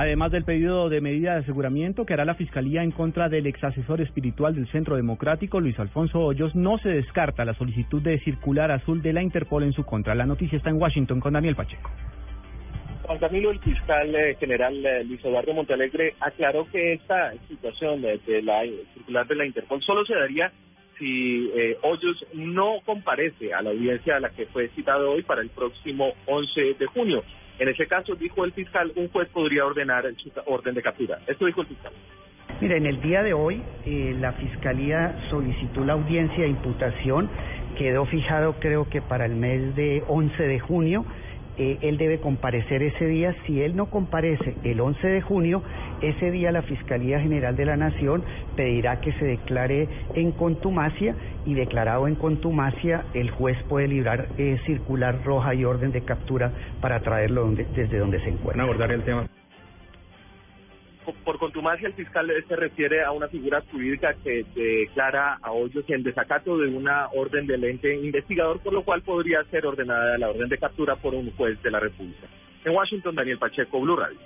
Además del pedido de medida de aseguramiento que hará la Fiscalía en contra del ex asesor espiritual del Centro Democrático, Luis Alfonso Hoyos, no se descarta la solicitud de circular azul de la Interpol en su contra. La noticia está en Washington con Daniel Pacheco. Juan Camilo, el fiscal eh, general eh, Luis Eduardo Montalegre aclaró que esta situación de, de la circular de la Interpol solo se daría si eh, Hoyos no comparece a la audiencia a la que fue citado hoy para el próximo 11 de junio. En ese caso, dijo el fiscal, un juez podría ordenar su orden de captura. Esto dijo el fiscal. Mira, en el día de hoy eh, la Fiscalía solicitó la audiencia de imputación, quedó fijado creo que para el mes de 11 de junio, eh, él debe comparecer ese día, si él no comparece el 11 de junio, ese día la Fiscalía General de la Nación pedirá que se declare en contumacia y declarado en contumacia el juez puede librar eh, circular roja y orden de captura para traerlo donde, desde donde se encuentra. abordar el tema. Por contumacia, el fiscal se refiere a una figura jurídica que declara a Hoyos en desacato de una orden del ente investigador, por lo cual podría ser ordenada la orden de captura por un juez de la República. En Washington, Daniel Pacheco, Blue Radio.